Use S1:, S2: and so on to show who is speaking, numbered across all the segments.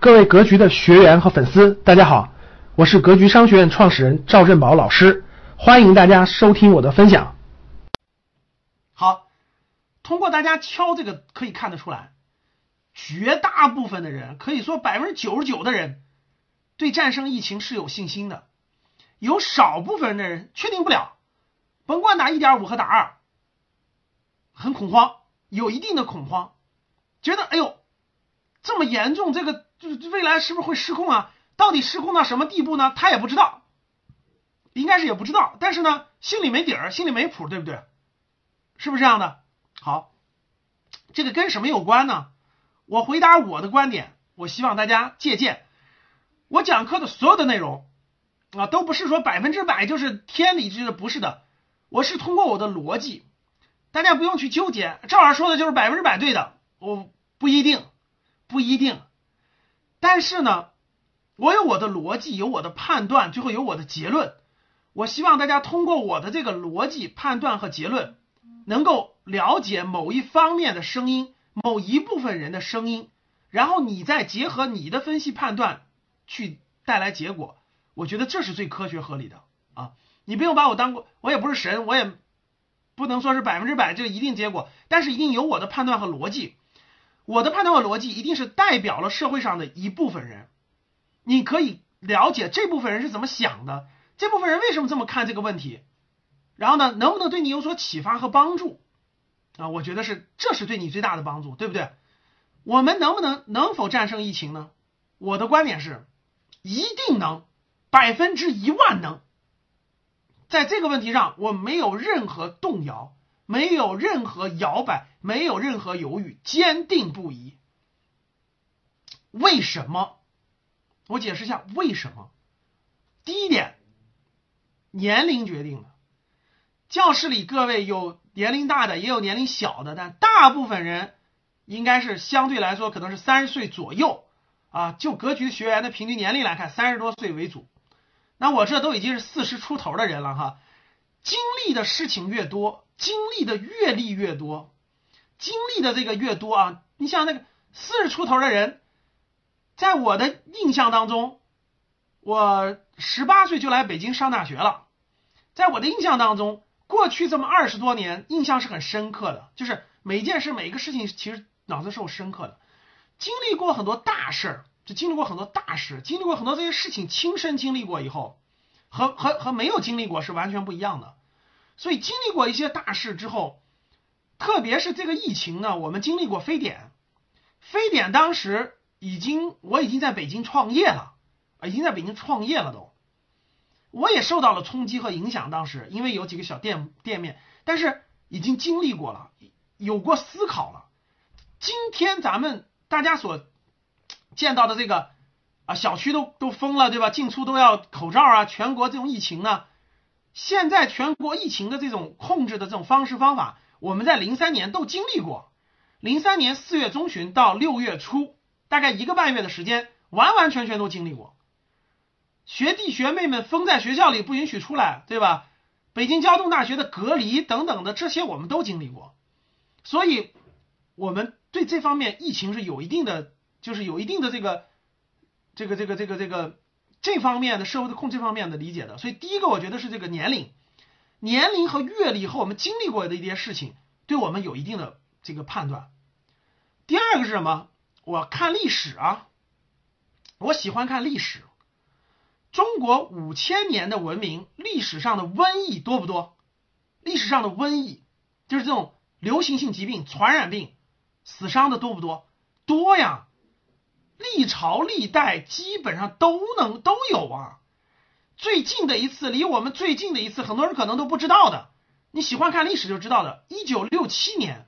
S1: 各位格局的学员和粉丝，大家好，我是格局商学院创始人赵振宝老师，欢迎大家收听我的分享。
S2: 好，通过大家敲这个可以看得出来，绝大部分的人，可以说百分之九十九的人，对战胜疫情是有信心的，有少部分的人确定不了，甭管打一点五和打二，很恐慌，有一定的恐慌，觉得哎呦这么严重，这个。就是未来是不是会失控啊？到底失控到什么地步呢？他也不知道，应该是也不知道。但是呢，心里没底儿，心里没谱，对不对？是不是这样的？好，这个跟什么有关呢？我回答我的观点，我希望大家借鉴。我讲课的所有的内容啊，都不是说百分之百就是天理之的，不是的。我是通过我的逻辑，大家不用去纠结。赵老师说的就是百分之百对的，我不一定，不一定。但是呢，我有我的逻辑，有我的判断，最后有我的结论。我希望大家通过我的这个逻辑判断和结论，能够了解某一方面的声音，某一部分人的声音，然后你再结合你的分析判断去带来结果。我觉得这是最科学合理的啊！你不用把我当过，我也不是神，我也不能说是百分之百就一定结果，但是一定有我的判断和逻辑。我的判断和逻辑一定是代表了社会上的一部分人，你可以了解这部分人是怎么想的，这部分人为什么这么看这个问题，然后呢，能不能对你有所启发和帮助啊？我觉得是，这是对你最大的帮助，对不对？我们能不能能否战胜疫情呢？我的观点是，一定能，百分之一万能，在这个问题上我没有任何动摇。没有任何摇摆，没有任何犹豫，坚定不移。为什么？我解释一下为什么。第一点，年龄决定的。教室里各位有年龄大的，也有年龄小的，但大部分人应该是相对来说可能是三十岁左右啊。就格局学员的平均年龄来看，三十多岁为主。那我这都已经是四十出头的人了哈，经历的事情越多。经历的阅历越多，经历的这个越多啊！你像那个四十出头的人，在我的印象当中，我十八岁就来北京上大学了，在我的印象当中，过去这么二十多年，印象是很深刻的，就是每一件事、每一个事情，其实脑子是有深刻的。经历过很多大事儿，就经历过很多大事，经历过很多这些事情，亲身经历过以后，和和和没有经历过是完全不一样的。所以经历过一些大事之后，特别是这个疫情呢，我们经历过非典，非典当时已经我已经在北京创业了啊，已经在北京创业了都，我也受到了冲击和影响。当时因为有几个小店店面，但是已经经历过了，有过思考了。今天咱们大家所见到的这个啊，小区都都封了，对吧？进出都要口罩啊，全国这种疫情呢。现在全国疫情的这种控制的这种方式方法，我们在零三年都经历过。零三年四月中旬到六月初，大概一个半月的时间，完完全全都经历过。学弟学妹们封在学校里不允许出来，对吧？北京交通大学的隔离等等的这些，我们都经历过。所以，我们对这方面疫情是有一定的，就是有一定的这个，这个，这个，这个，这个。这方面的社会的控制方面的理解的，所以第一个我觉得是这个年龄、年龄和阅历和我们经历过的一些事情，对我们有一定的这个判断。第二个是什么？我看历史啊，我喜欢看历史。中国五千年的文明，历史上的瘟疫多不多？历史上的瘟疫就是这种流行性疾病、传染病，死伤的多不多？多呀。历朝历代基本上都能都有啊。最近的一次，离我们最近的一次，很多人可能都不知道的。你喜欢看历史就知道的。一九六七年，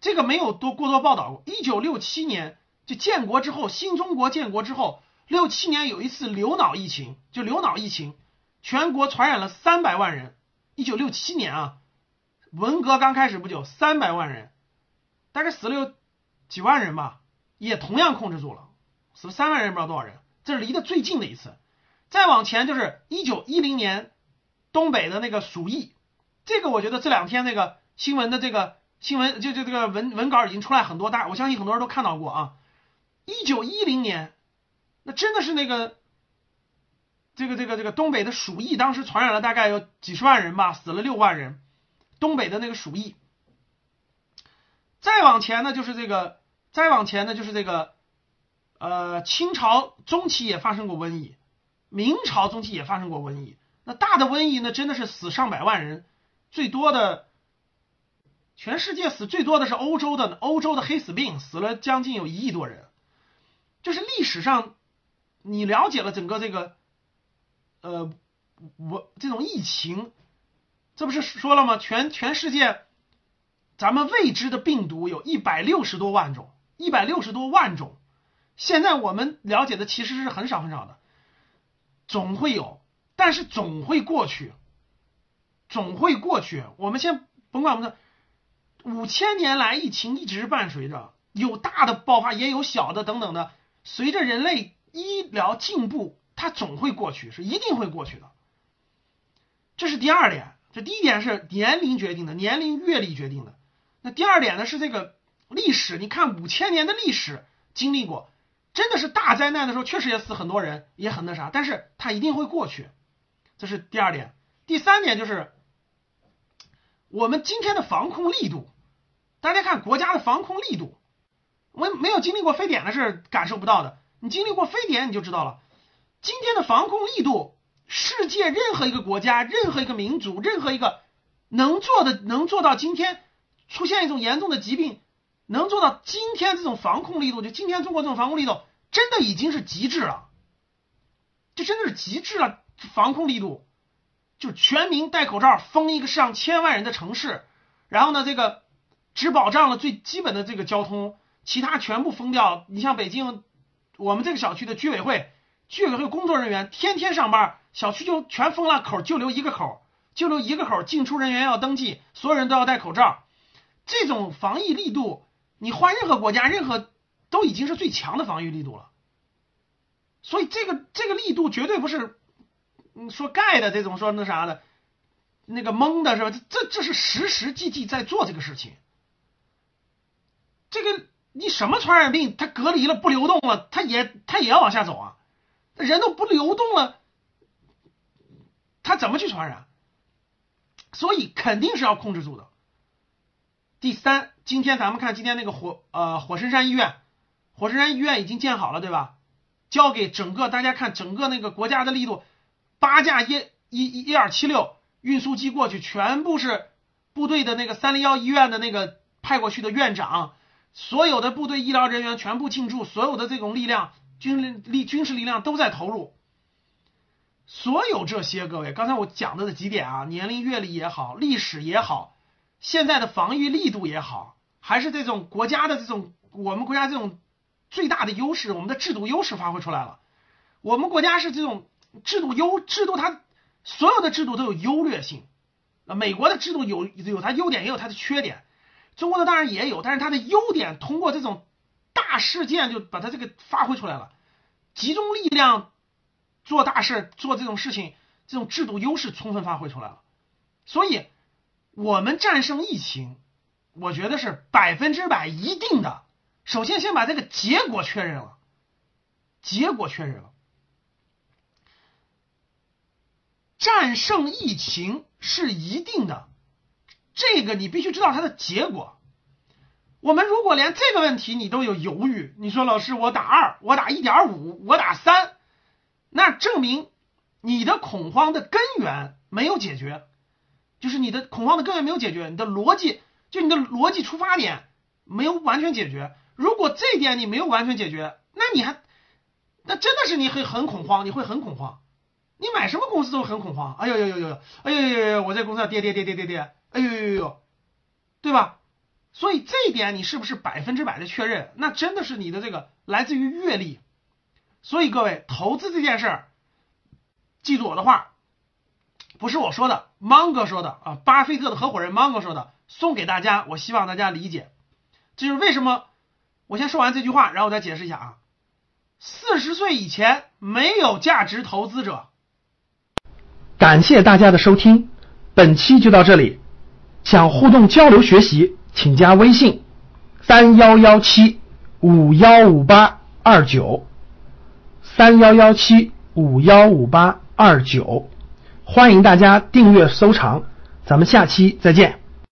S2: 这个没有多过多报道过。一九六七年就建国之后，新中国建国之后，六七年有一次流脑疫情，就流脑疫情，全国传染了三百万人。一九六七年啊，文革刚开始不久，三百万人，大概死了有几万人吧。也同样控制住了，死了三万人，不知道多少人。这是离得最近的一次。再往前就是一九一零年东北的那个鼠疫，这个我觉得这两天那个新闻的这个新闻就就这个文文稿已经出来很多，大我相信很多人都看到过啊。一九一零年，那真的是那个这个这个这个东北的鼠疫，当时传染了大概有几十万人吧，死了六万人。东北的那个鼠疫。再往前呢，就是这个，再往前呢，就是这个，呃，清朝中期也发生过瘟疫，明朝中期也发生过瘟疫。那大的瘟疫呢，真的是死上百万人，最多的，全世界死最多的是欧洲的，欧洲的黑死病死了将近有一亿多人。就是历史上，你了解了整个这个，呃，我这种疫情，这不是说了吗？全全世界。咱们未知的病毒有一百六十多万种，一百六十多万种。现在我们了解的其实是很少很少的，总会有，但是总会过去，总会过去。我们先甭管我们的五千年来疫情一直伴随着，有大的爆发，也有小的等等的。随着人类医疗进步，它总会过去，是一定会过去的。这是第二点，这第一点是年龄决定的，年龄阅历决定的。那第二点呢是这个历史，你看五千年的历史经历过，真的是大灾难的时候，确实也死很多人，也很那啥，但是它一定会过去，这是第二点。第三点就是我们今天的防控力度，大家看国家的防控力度，我们没有经历过非典的是感受不到的，你经历过非典你就知道了，今天的防控力度，世界任何一个国家、任何一个民族、任何一个能做的能做到今天。出现一种严重的疾病，能做到今天这种防控力度，就今天中国这种防控力度，真的已经是极致了，这真的是极致了。防控力度，就全民戴口罩，封一个上千万人的城市，然后呢，这个只保障了最基本的这个交通，其他全部封掉。你像北京，我们这个小区的居委会，居委会工作人员天天上班，小区就全封了口，就留一个口，就留一个口，进出人员要登记，所有人都要戴口罩。这种防疫力度，你换任何国家，任何都已经是最强的防御力度了。所以这个这个力度绝对不是嗯说盖的这种说那啥的，那个蒙的是吧？这这是实实际际在做这个事情。这个你什么传染病，它隔离了不流动了，它也它也要往下走啊。人都不流动了，它怎么去传染？所以肯定是要控制住的。第三，今天咱们看今天那个火呃火神山医院，火神山医院已经建好了，对吧？交给整个大家看整个那个国家的力度，八架一一一二七六运输机过去，全部是部队的那个三零幺医院的那个派过去的院长，所有的部队医疗人员全部进驻，所有的这种力量军力军事力量都在投入。所有这些各位，刚才我讲的这几点啊，年龄阅历也好，历史也好。现在的防御力度也好，还是这种国家的这种我们国家这种最大的优势，我们的制度优势发挥出来了。我们国家是这种制度优制度，它所有的制度都有优劣性。那美国的制度有有它优点，也有它的缺点。中国的当然也有，但是它的优点通过这种大事件就把它这个发挥出来了，集中力量做大事做这种事情，这种制度优势充分发挥出来了。所以。我们战胜疫情，我觉得是百分之百一定的。首先，先把这个结果确认了，结果确认了，战胜疫情是一定的。这个你必须知道它的结果。我们如果连这个问题你都有犹豫，你说老师，我打二，我打一点五，我打三，那证明你的恐慌的根源没有解决。就是你的恐慌的根源没有解决，你的逻辑就你的逻辑出发点没有完全解决。如果这一点你没有完全解决，那你还那真的是你会很恐慌，你会很恐慌。你买什么公司都很恐慌。哎呦呦呦呦，哎呦呦呦，我这公司要跌跌跌跌跌跌，哎呦呦呦呦，对吧？所以这一点你是不是百分之百的确认？那真的是你的这个来自于阅历。所以各位投资这件事儿，记住我的话。不是我说的，芒哥说的啊，巴菲特的合伙人芒哥说的，送给大家，我希望大家理解。这就是为什么我先说完这句话，然后我再解释一下啊。四十岁以前没有价值投资者。
S1: 感谢大家的收听，本期就到这里。想互动交流学习，请加微信：三幺幺七五幺五八二九，三幺幺七五幺五八二九，欢迎大家订阅收藏，咱们下期再见。